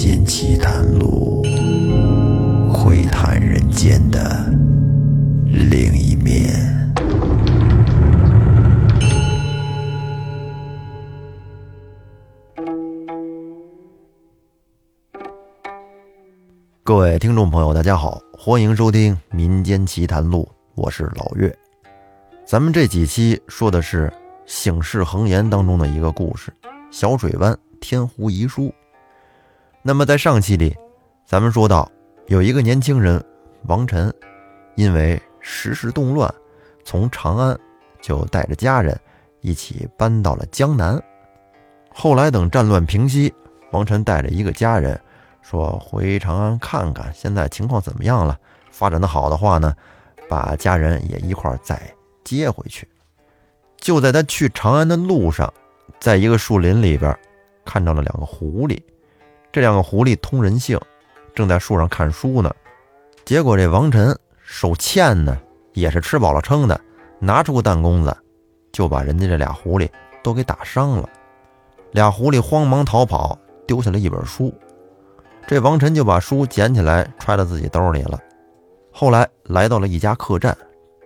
间奇谈录，会谈人间的另一面。各位听众朋友，大家好，欢迎收听《民间奇谈录》，我是老岳。咱们这几期说的是《醒世恒言》当中的一个故事——小水湾天湖遗书。那么在上期里，咱们说到有一个年轻人王晨，因为时事动乱，从长安就带着家人一起搬到了江南。后来等战乱平息，王晨带着一个家人说回长安看看现在情况怎么样了。发展的好的话呢，把家人也一块再接回去。就在他去长安的路上，在一个树林里边看到了两个狐狸。这两个狐狸通人性，正在树上看书呢。结果这王晨手欠呢，也是吃饱了撑的，拿出个弹弓子，就把人家这俩狐狸都给打伤了。俩狐狸慌忙逃跑，丢下了一本书。这王晨就把书捡起来揣到自己兜里了。后来来到了一家客栈，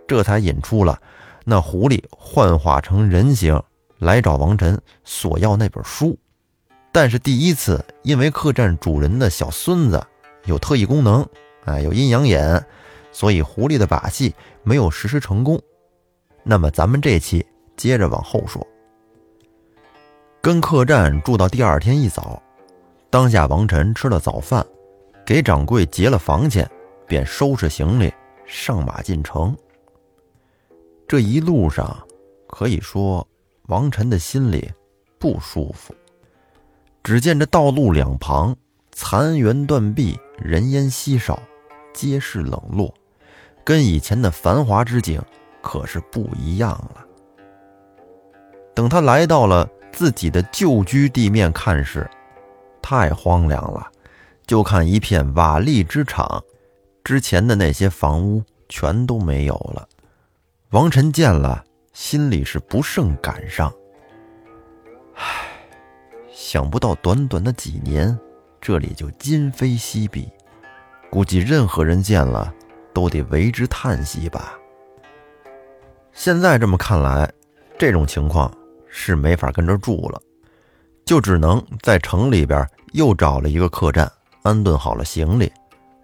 这才引出了那狐狸幻化成人形来找王晨索要那本书。但是第一次，因为客栈主人的小孙子有特异功能，哎，有阴阳眼，所以狐狸的把戏没有实施成功。那么咱们这期接着往后说。跟客栈住到第二天一早，当下王晨吃了早饭，给掌柜结了房钱，便收拾行李上马进城。这一路上，可以说王晨的心里不舒服。只见这道路两旁残垣断壁，人烟稀少，街市冷落，跟以前的繁华之景可是不一样了。等他来到了自己的旧居地面看时，太荒凉了，就看一片瓦砾之场，之前的那些房屋全都没有了。王晨见了，心里是不胜感伤。唉。想不到短短的几年，这里就今非昔比，估计任何人见了都得为之叹息吧。现在这么看来，这种情况是没法跟这住了，就只能在城里边又找了一个客栈，安顿好了行李，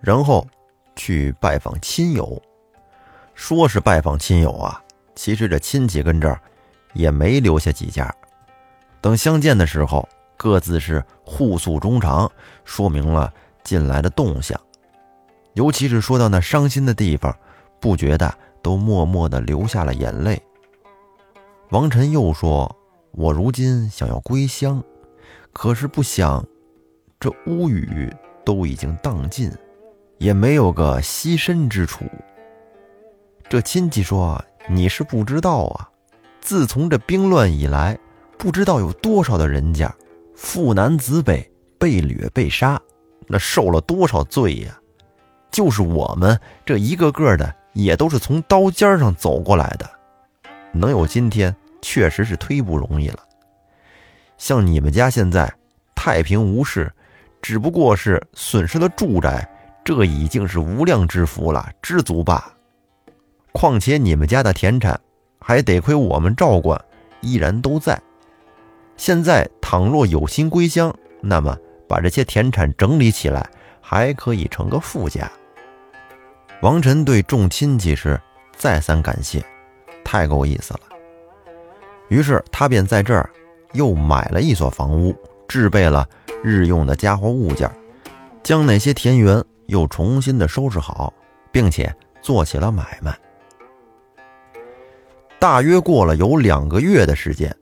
然后去拜访亲友。说是拜访亲友啊，其实这亲戚跟这儿也没留下几家，等相见的时候。各自是互诉衷肠，说明了近来的动向，尤其是说到那伤心的地方，不觉得都默默的流下了眼泪。王晨又说：“我如今想要归乡，可是不想，这屋宇都已经荡尽，也没有个栖身之处。”这亲戚说：“你是不知道啊，自从这兵乱以来，不知道有多少的人家。”父男子北被掠被杀，那受了多少罪呀！就是我们这一个个的，也都是从刀尖上走过来的，能有今天，确实是忒不容易了。像你们家现在太平无事，只不过是损失了住宅，这已经是无量之福了，知足吧。况且你们家的田产，还得亏我们照管，依然都在。现在倘若有心归乡，那么把这些田产整理起来，还可以成个富家。王晨对众亲戚是再三感谢，太够意思了。于是他便在这儿又买了一所房屋，置备了日用的家伙物件，将那些田园又重新的收拾好，并且做起了买卖。大约过了有两个月的时间。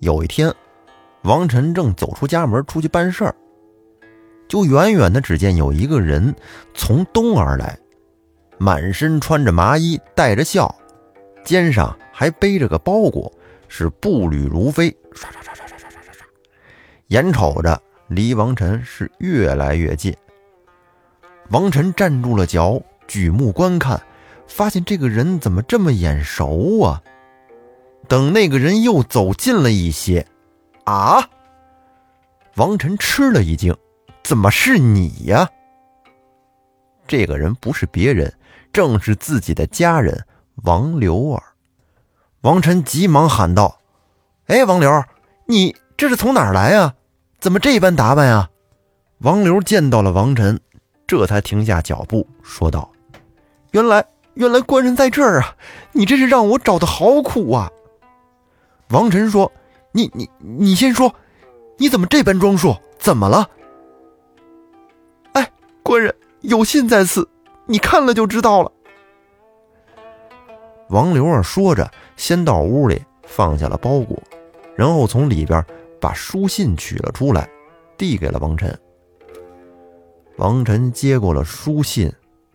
有一天，王晨正走出家门出去办事儿，就远远的只见有一个人从东而来，满身穿着麻衣，带着笑，肩上还背着个包裹，是步履如飞，唰唰唰唰唰唰唰唰，眼瞅着离王晨是越来越近。王晨站住了脚，举目观看，发现这个人怎么这么眼熟啊？等那个人又走近了一些，啊！王晨吃了一惊，怎么是你呀？这个人不是别人，正是自己的家人王刘儿。王晨急忙喊道：“哎，王刘，你这是从哪儿来啊？怎么这般打扮呀？”王刘见到了王晨，这才停下脚步，说道：“原来，原来官人在这儿啊！你这是让我找的好苦啊！”王晨说：“你你你先说，你怎么这般装束？怎么了？”哎，官人。有信在此，你看了就知道了。王刘儿说着，先到屋里放下了包裹，然后从里边把书信取了出来，递给了王晨。王晨接过了书信，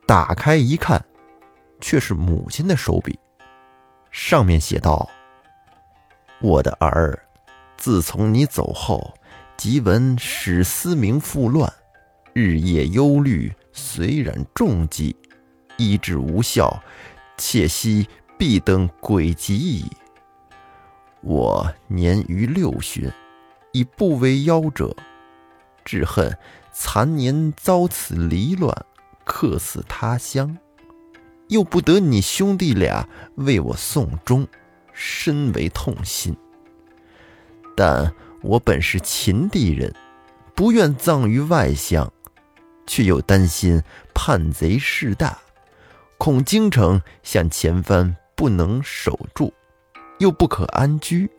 打开一看，却是母亲的手笔，上面写道：“我的儿，自从你走后，即闻史思明复乱，日夜忧虑。”虽然重疾，医治无效，切惜必登鬼疾矣。我年逾六旬，已不为夭折，只恨残年遭此离乱，客死他乡，又不得你兄弟俩为我送终，深为痛心。但我本是秦地人，不愿葬于外乡。却又担心叛贼势大，恐京城向前番不能守住，又不可安居。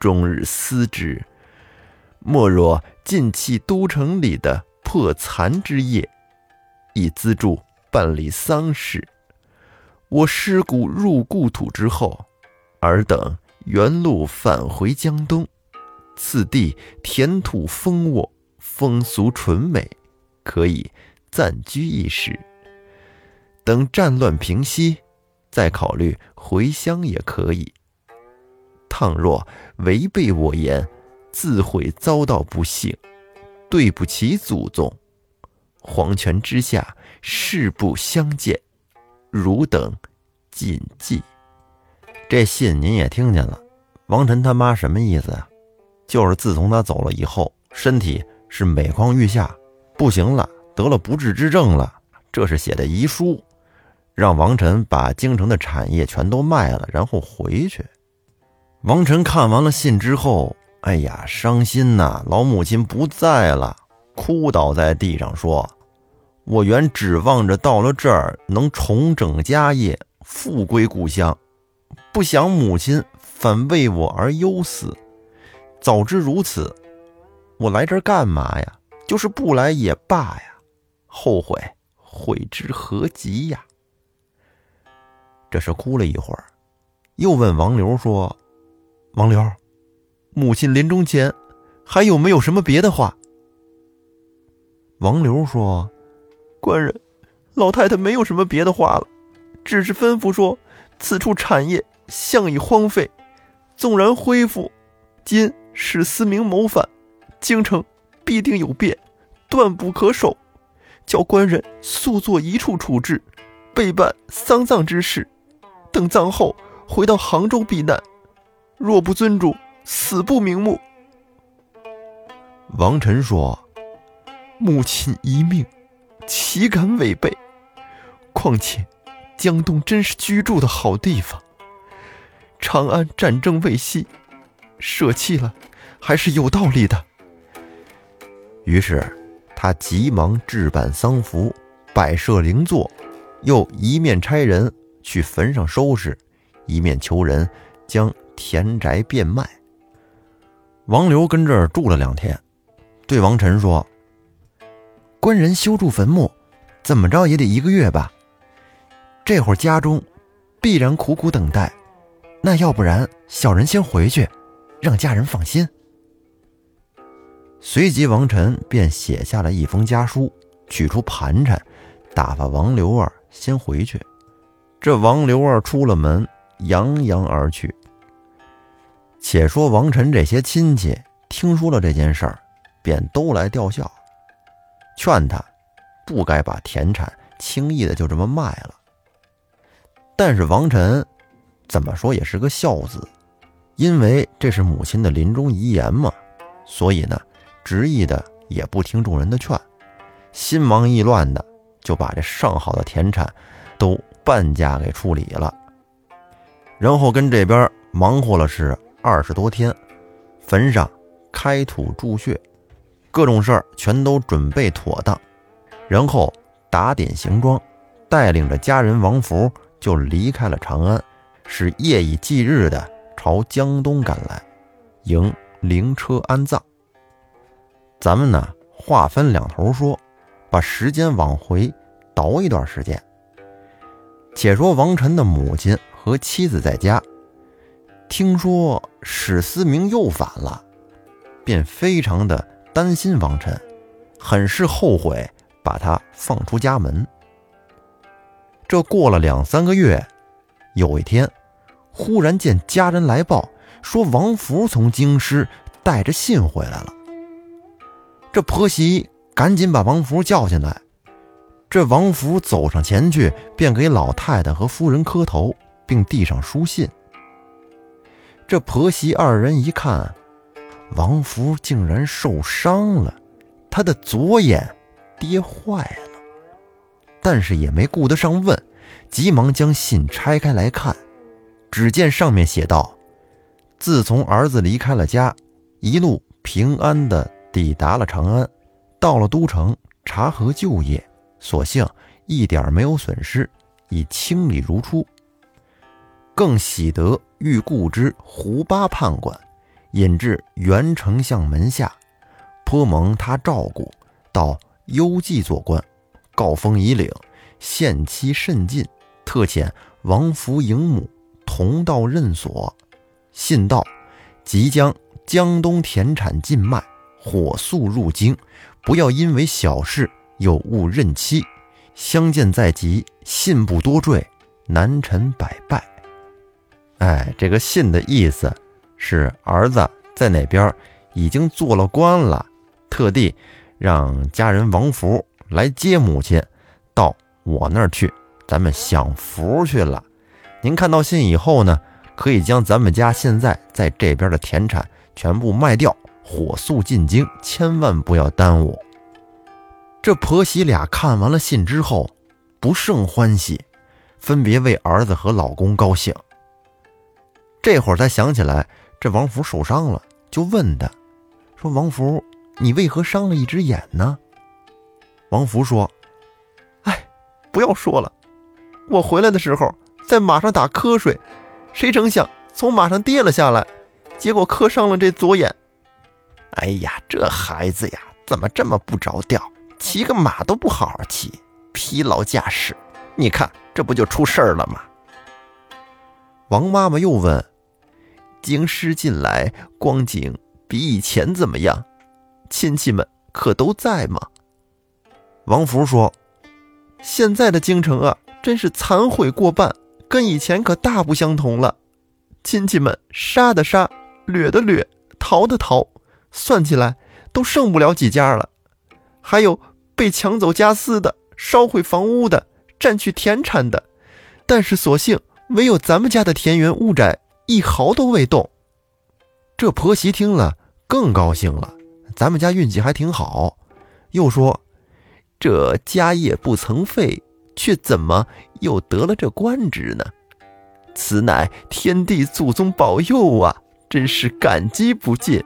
终日思之，莫若尽弃都城里的破残之业，以资助办理丧事。我尸骨入故土之后，尔等原路返回江东，此地田土丰沃，风俗淳美。可以暂居一时，等战乱平息，再考虑回乡也可以。倘若违背我言，自会遭到不幸，对不起祖宗。黄泉之下，誓不相见。汝等谨记。这信您也听见了，王晨他妈什么意思啊？就是自从他走了以后，身体是每况愈下。不行了，得了不治之症了。这是写的遗书，让王晨把京城的产业全都卖了，然后回去。王晨看完了信之后，哎呀，伤心呐！老母亲不在了，哭倒在地上说：“我原指望着到了这儿能重整家业，复归故乡，不想母亲反为我而忧死。早知如此，我来这儿干嘛呀？”就是不来也罢呀，后悔悔之何及呀！这是哭了一会儿，又问王刘说：“王刘，母亲临终前还有没有什么别的话？”王刘说：“官人，老太太没有什么别的话了，只是吩咐说，此处产业向已荒废，纵然恢复，今史思明谋反，京城。”必定有变，断不可守。叫官人速作一处处置，备办丧葬之事。等葬后回到杭州避难。若不尊主，死不瞑目。王晨说：“母亲一命，岂敢违背？况且江东真是居住的好地方。长安战争未息，舍弃了还是有道理的。”于是，他急忙置办丧服，摆设灵座，又一面差人去坟上收拾，一面求人将田宅变卖。王刘跟这儿住了两天，对王晨说：“官人修筑坟墓，怎么着也得一个月吧？这会儿家中必然苦苦等待，那要不然小人先回去，让家人放心。”随即，王晨便写下了一封家书，取出盘缠，打发王刘二先回去。这王刘二出了门，扬扬而去。且说王晨这些亲戚听说了这件事儿，便都来吊孝，劝他不该把田产轻易的就这么卖了。但是王晨怎么说也是个孝子，因为这是母亲的临终遗言嘛，所以呢。执意的也不听众人的劝，心忙意乱的就把这上好的田产都半价给处理了，然后跟这边忙活了是二十多天，坟上开土筑穴，各种事儿全都准备妥当，然后打点行装，带领着家人王福就离开了长安，是夜以继日的朝江东赶来，迎灵车安葬。咱们呢，话分两头说，把时间往回倒一段时间。且说王晨的母亲和妻子在家，听说史思明又反了，便非常的担心王晨，很是后悔把他放出家门。这过了两三个月，有一天，忽然见家人来报说王福从京师带着信回来了。这婆媳赶紧把王福叫进来。这王福走上前去，便给老太太和夫人磕头，并递上书信。这婆媳二人一看，王福竟然受伤了，他的左眼跌坏了，但是也没顾得上问，急忙将信拆开来看，只见上面写道：“自从儿子离开了家，一路平安的。”抵达了长安，到了都城查核旧业，所幸一点没有损失，已清理如初。更喜得遇故之胡八判官，引至元丞相门下，颇蒙他照顾，到幽蓟做官，告封已领，限期甚近，特遣王福迎母同道任所。信道即将江东田产尽卖。火速入京，不要因为小事有误任期。相见在即，信不多赘，南陈百拜。哎，这个信的意思是儿子在哪边已经做了官了，特地让家人王福来接母亲到我那儿去，咱们享福去了。您看到信以后呢，可以将咱们家现在在这边的田产全部卖掉。火速进京，千万不要耽误。这婆媳俩看完了信之后，不胜欢喜，分别为儿子和老公高兴。这会儿才想起来，这王福受伤了，就问他，说：“王福，你为何伤了一只眼呢？”王福说：“哎，不要说了，我回来的时候在马上打瞌睡，谁成想从马上跌了下来，结果磕伤了这左眼。”哎呀，这孩子呀，怎么这么不着调？骑个马都不好好骑，疲劳驾驶。你看，这不就出事儿了吗？王妈妈又问：“京师近来光景比以前怎么样？亲戚们可都在吗？”王福说：“现在的京城啊，真是残毁过半，跟以前可大不相同了。亲戚们杀的杀，掠的掠，逃的逃。”算起来都剩不了几家了，还有被抢走家私的、烧毁房屋的、占去田产的，但是所幸唯有咱们家的田园屋宅一毫都未动。这婆媳听了更高兴了，咱们家运气还挺好。又说：“这家业不曾废，却怎么又得了这官职呢？此乃天地祖宗保佑啊，真是感激不尽。”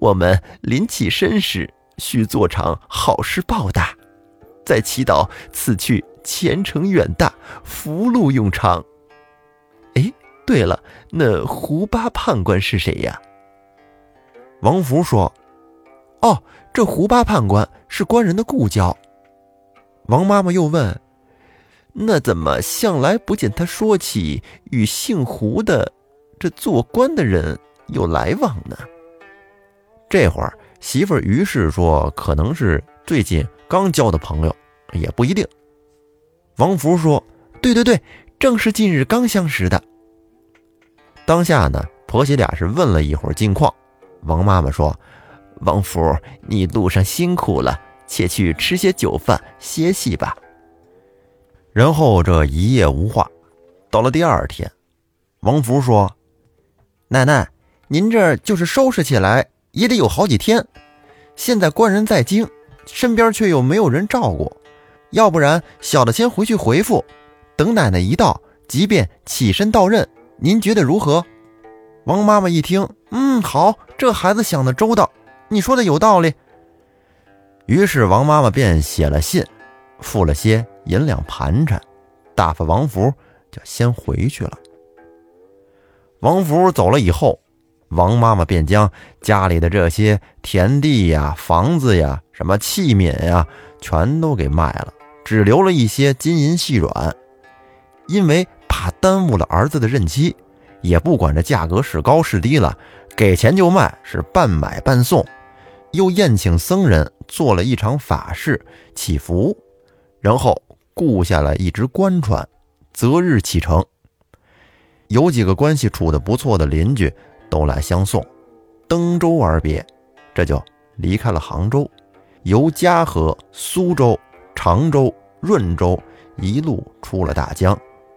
我们临起身时，需做场好事报答，再祈祷此去前程远大，福禄永长。哎，对了，那胡八判官是谁呀？王福说：“哦，这胡八判官是官人的故交。”王妈妈又问：“那怎么向来不见他说起与姓胡的这做官的人有来往呢？”这会儿，媳妇于是说：“可能是最近刚交的朋友，也不一定。”王福说：“对对对，正是近日刚相识的。”当下呢，婆媳俩是问了一会儿近况。王妈妈说：“王福，你路上辛苦了，且去吃些酒饭歇息吧。”然后这一夜无话。到了第二天，王福说：“奶奶，您这就是收拾起来。”也得有好几天，现在官人在京，身边却又没有人照顾，要不然小的先回去回复，等奶奶一到，即便起身到任，您觉得如何？”王妈妈一听，嗯，好，这孩子想的周到，你说的有道理。于是王妈妈便写了信，付了些银两盘缠，打发王福就先回去了。王福走了以后，王妈妈便将家里的这些田地呀、房子呀、什么器皿呀，全都给卖了，只留了一些金银细软，因为怕耽误了儿子的任期。也不管这价格是高是低了，给钱就卖，是半买半送。又宴请僧人做了一场法事祈福，然后雇下了一只官船，择日启程。有几个关系处得不错的邻居都来相送，登舟而别，这就离开了杭州，由嘉禾、苏州、常州、润州一路出了大江，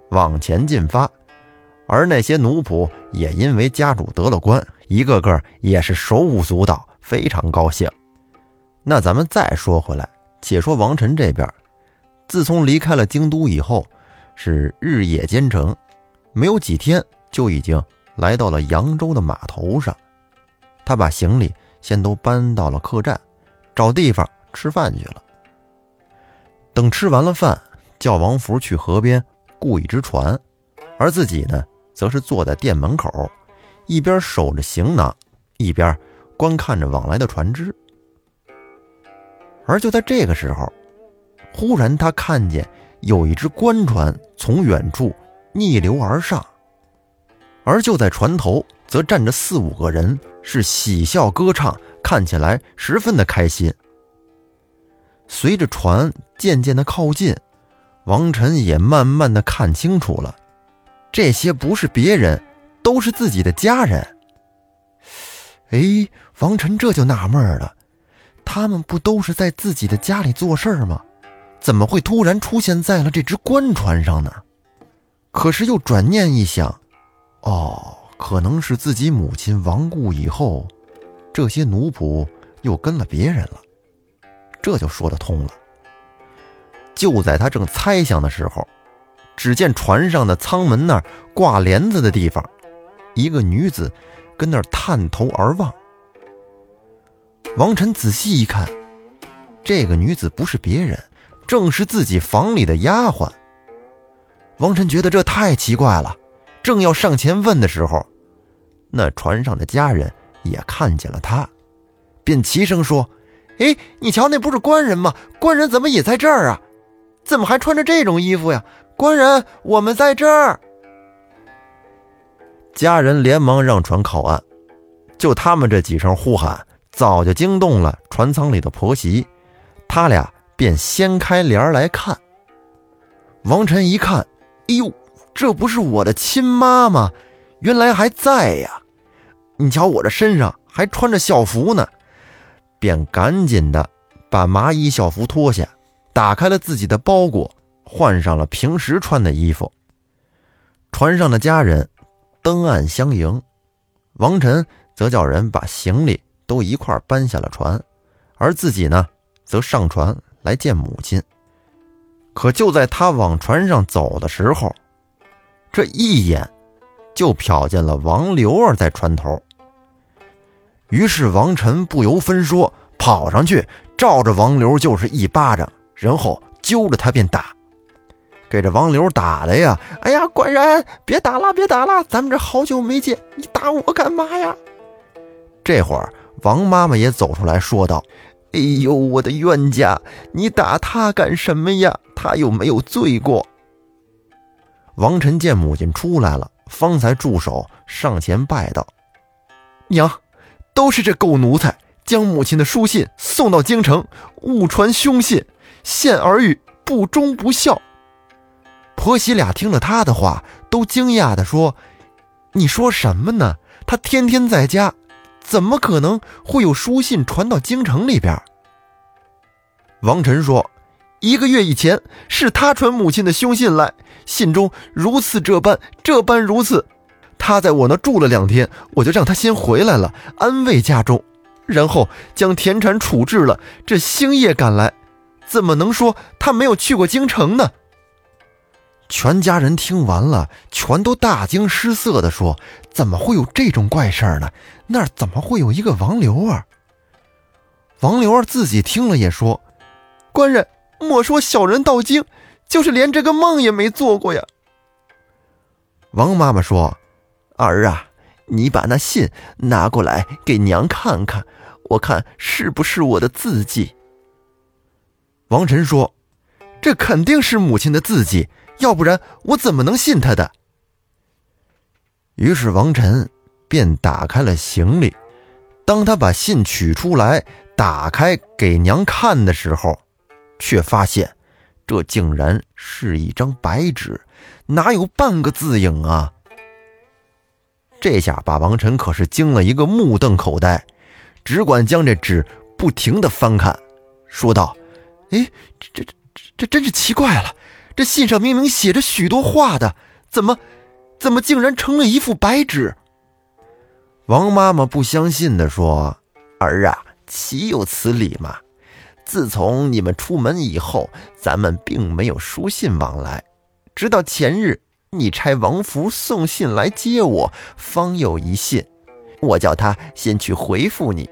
往前进发。而那些奴仆也因为家主得了官，一个个也是手舞足蹈，非常高兴。那咱们再说回来，且说王晨这边，自从离开了京都以后，是日夜兼程，没有几天就已经来到了扬州的码头上。他把行李先都搬到了客栈，找地方吃饭去了。等吃完了饭，叫王福去河边雇一只船，而自己呢？则是坐在店门口，一边守着行囊，一边观看着往来的船只。而就在这个时候，忽然他看见有一只官船从远处逆流而上，而就在船头，则站着四五个人，是喜笑歌唱，看起来十分的开心。随着船渐渐的靠近，王晨也慢慢的看清楚了。这些不是别人，都是自己的家人。哎，王晨这就纳闷了，他们不都是在自己的家里做事吗？怎么会突然出现在了这只官船上呢？可是又转念一想，哦，可能是自己母亲亡故以后，这些奴仆又跟了别人了，这就说得通了。就在他正猜想的时候。只见船上的舱门那儿挂帘子的地方，一个女子跟那儿探头而望。王晨仔细一看，这个女子不是别人，正是自己房里的丫鬟。王晨觉得这太奇怪了，正要上前问的时候，那船上的家人也看见了他，便齐声说：“哎，你瞧，那不是官人吗？官人怎么也在这儿啊？怎么还穿着这种衣服呀？”官人，我们在这儿。家人连忙让船靠岸，就他们这几声呼喊，早就惊动了船舱里的婆媳，他俩便掀开帘来看。王晨一看，哎呦，这不是我的亲妈吗？原来还在呀！你瞧我这身上还穿着校服呢，便赶紧的把麻衣校服脱下，打开了自己的包裹。换上了平时穿的衣服，船上的家人登岸相迎，王晨则叫人把行李都一块搬下了船，而自己呢，则上船来见母亲。可就在他往船上走的时候，这一眼就瞟见了王刘儿在船头。于是王晨不由分说，跑上去照着王刘就是一巴掌，然后揪着他便打。给这王刘打的呀！哎呀，官人，别打了，别打了，咱们这好久没见，你打我干嘛呀？这会儿，王妈妈也走出来说道：“哎呦，我的冤家，你打他干什么呀？他又没有罪过。”王晨见母亲出来了，方才住手，上前拜道：“娘，都是这狗奴才将母亲的书信送到京城，误传凶信，陷儿玉不忠不孝。”婆媳俩听了他的话，都惊讶地说：“你说什么呢？他天天在家，怎么可能会有书信传到京城里边？”王晨说：“一个月以前是他传母亲的凶信来，信中如此这般，这般如此。他在我那住了两天，我就让他先回来了，安慰家中。然后将田产处置了，这星夜赶来，怎么能说他没有去过京城呢？全家人听完了，全都大惊失色地说：“怎么会有这种怪事儿呢？那儿怎么会有一个王刘儿？”王刘儿自己听了也说：“官人，莫说小人到京，就是连这个梦也没做过呀。”王妈妈说：“儿啊，你把那信拿过来给娘看看，我看是不是我的字迹。”王晨说：“这肯定是母亲的字迹。”要不然我怎么能信他的？于是王晨便打开了行李，当他把信取出来，打开给娘看的时候，却发现这竟然是一张白纸，哪有半个字影啊！这下把王晨可是惊了一个目瞪口呆，只管将这纸不停的翻看，说道：“哎，这这这这真是奇怪了。”这信上明明写着许多话的，怎么，怎么竟然成了一副白纸？王妈妈不相信的说：“儿啊，岂有此理嘛！自从你们出门以后，咱们并没有书信往来，直到前日你差王福送信来接我，方有一信。我叫他先去回复你，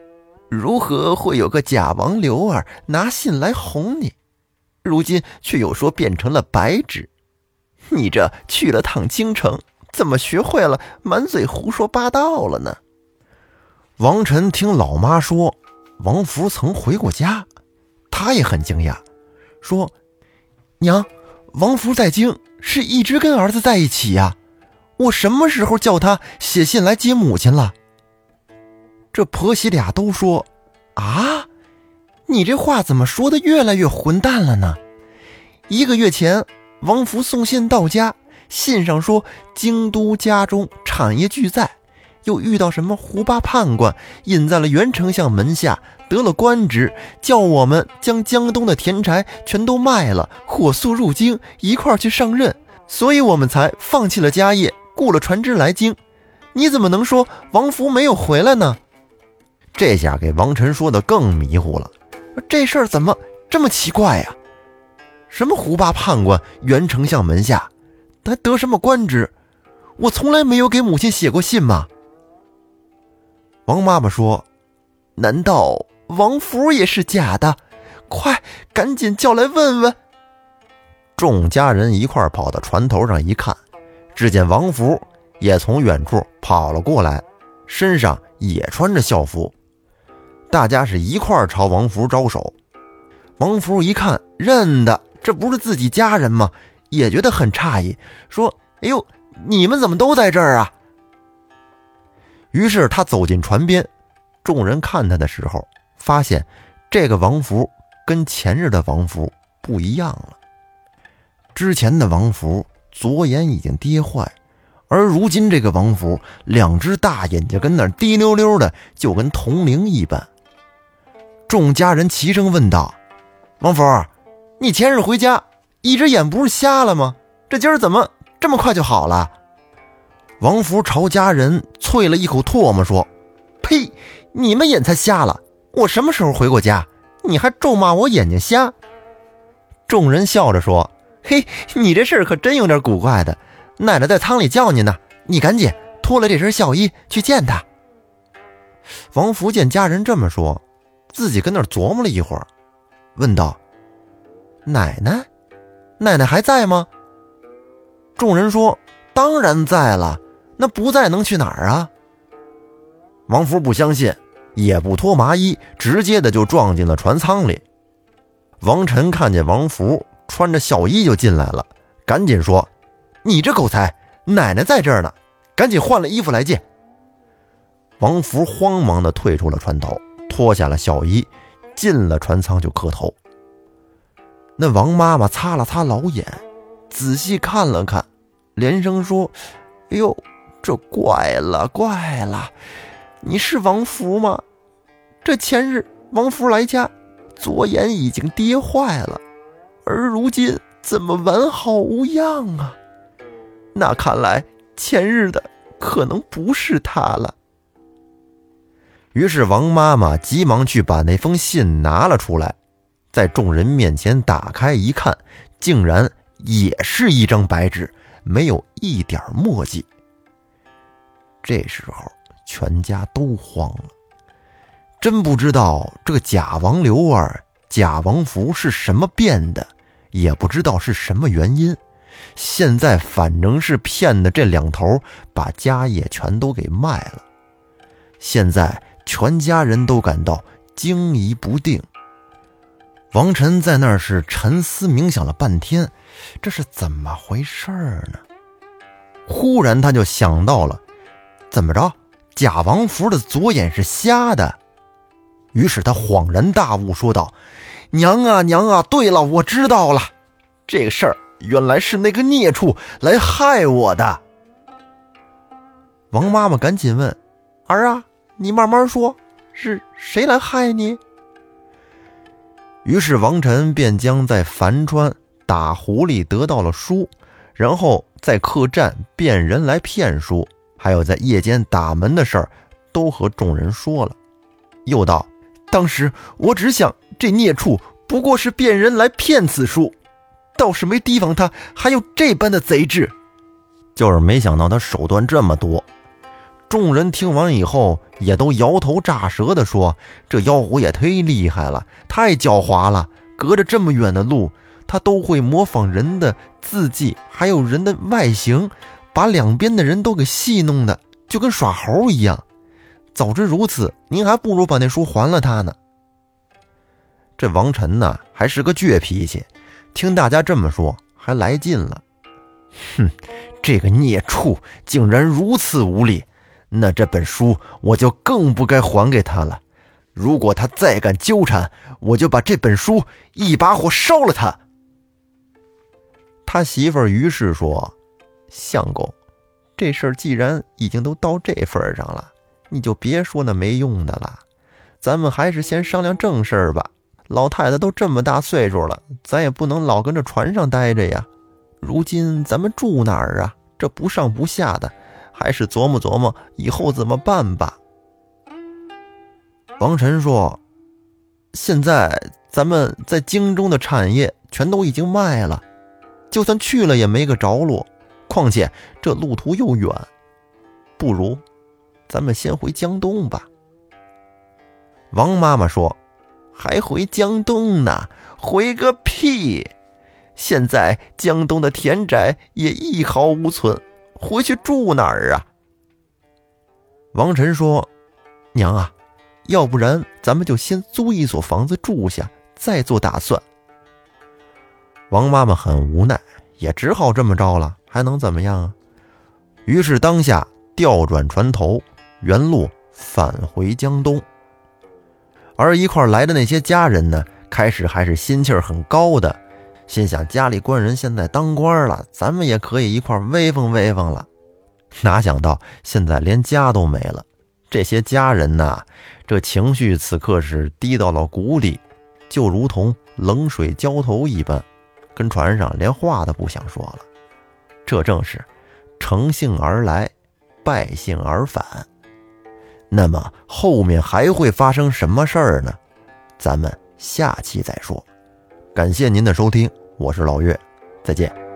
如何会有个假王刘儿拿信来哄你？”如今却又说变成了白纸，你这去了趟京城，怎么学会了满嘴胡说八道了呢？王晨听老妈说王福曾回过家，他也很惊讶，说：“娘，王福在京是一直跟儿子在一起呀，我什么时候叫他写信来接母亲了？”这婆媳俩都说：“啊。”你这话怎么说的越来越混蛋了呢？一个月前，王福送信到家，信上说京都家中产业俱在，又遇到什么胡八判官引在了袁丞相门下，得了官职，叫我们将江东的田柴全都卖了，火速入京一块去上任，所以我们才放弃了家业，雇了船只来京。你怎么能说王福没有回来呢？这下给王晨说的更迷糊了。这事儿怎么这么奇怪呀？什么胡八判官、袁丞相门下，他得什么官职？我从来没有给母亲写过信吗？王妈妈说：“难道王福也是假的？快，赶紧叫来问问。”众家人一块跑到船头上一看，只见王福也从远处跑了过来，身上也穿着校服。大家是一块朝王福招手，王福一看认得，这不是自己家人吗？也觉得很诧异，说：“哎呦，你们怎么都在这儿啊？”于是他走进船边，众人看他的时候，发现这个王福跟前日的王福不一样了。之前的王福左眼已经跌坏，而如今这个王福两只大眼睛跟那滴溜溜的，就跟铜铃一般。众家人齐声问道：“王福，你前日回家，一只眼不是瞎了吗？这今儿怎么这么快就好了？”王福朝家人啐了一口唾沫，说：“呸！你们眼才瞎了！我什么时候回过家？你还咒骂我眼睛瞎？”众人笑着说：“嘿，你这事儿可真有点古怪的。奶奶在仓里叫你呢，你赶紧脱了这身孝衣去见她。”王福见家人这么说。自己跟那儿琢磨了一会儿，问道：“奶奶，奶奶还在吗？”众人说：“当然在了，那不在能去哪儿啊？”王福不相信，也不脱麻衣，直接的就撞进了船舱里。王晨看见王福穿着孝衣就进来了，赶紧说：“你这狗才，奶奶在这儿呢，赶紧换了衣服来见。”王福慌忙的退出了船头。脱下了孝衣，进了船舱就磕头。那王妈妈擦了擦老眼，仔细看了看，连声说：“哎呦，这怪了怪了！你是王福吗？这前日王福来家，左眼已经跌坏了，而如今怎么完好无恙啊？那看来前日的可能不是他了。”于是王妈妈急忙去把那封信拿了出来，在众人面前打开一看，竟然也是一张白纸，没有一点墨迹。这时候，全家都慌了，真不知道这个假王刘二、假王福是什么变的，也不知道是什么原因。现在反正是骗的这两头把家业全都给卖了，现在全家人都感到惊疑不定。王晨在那儿是沉思冥想了半天，这是怎么回事儿呢？忽然他就想到了。怎么着？贾王福的左眼是瞎的。于是他恍然大悟，说道：“娘啊娘啊！对了，我知道了，这个事儿原来是那个孽畜来害我的。”王妈妈赶紧问：“儿啊，你慢慢说，是谁来害你？”于是王晨便将在樊川打狐狸得到了书，然后在客栈变人来骗书。还有在夜间打门的事儿，都和众人说了。又道：“当时我只想，这孽畜不过是变人来骗此书，倒是没提防他还有这般的贼智。就是没想到他手段这么多。”众人听完以后，也都摇头炸舌的说：“这妖狐也忒厉害了，太狡猾了！隔着这么远的路，他都会模仿人的字迹，还有人的外形。”把两边的人都给戏弄的，就跟耍猴一样。早知如此，您还不如把那书还了他呢。这王晨呢，还是个倔脾气，听大家这么说，还来劲了。哼，这个孽畜竟然如此无礼，那这本书我就更不该还给他了。如果他再敢纠缠，我就把这本书一把火烧了他。他媳妇于是说。相公，这事儿既然已经都到这份上了，你就别说那没用的了。咱们还是先商量正事儿吧。老太太都这么大岁数了，咱也不能老跟这船上待着呀。如今咱们住哪儿啊？这不上不下的，还是琢磨琢磨以后怎么办吧。王晨说：“现在咱们在京中的产业全都已经卖了，就算去了也没个着落。”况且这路途又远，不如咱们先回江东吧。王妈妈说：“还回江东呢？回个屁！现在江东的田宅也一毫无存，回去住哪儿啊？”王晨说：“娘啊，要不然咱们就先租一所房子住下，再做打算。”王妈妈很无奈，也只好这么着了。还能怎么样啊？于是当下调转船头，原路返回江东。而一块来的那些家人呢，开始还是心气儿很高的，心想家里官人现在当官了，咱们也可以一块威风威风了。哪想到现在连家都没了，这些家人呐，这情绪此刻是低到了谷底，就如同冷水浇头一般，跟船上连话都不想说了。这正是乘兴而来，败兴而返。那么后面还会发生什么事儿呢？咱们下期再说。感谢您的收听，我是老岳，再见。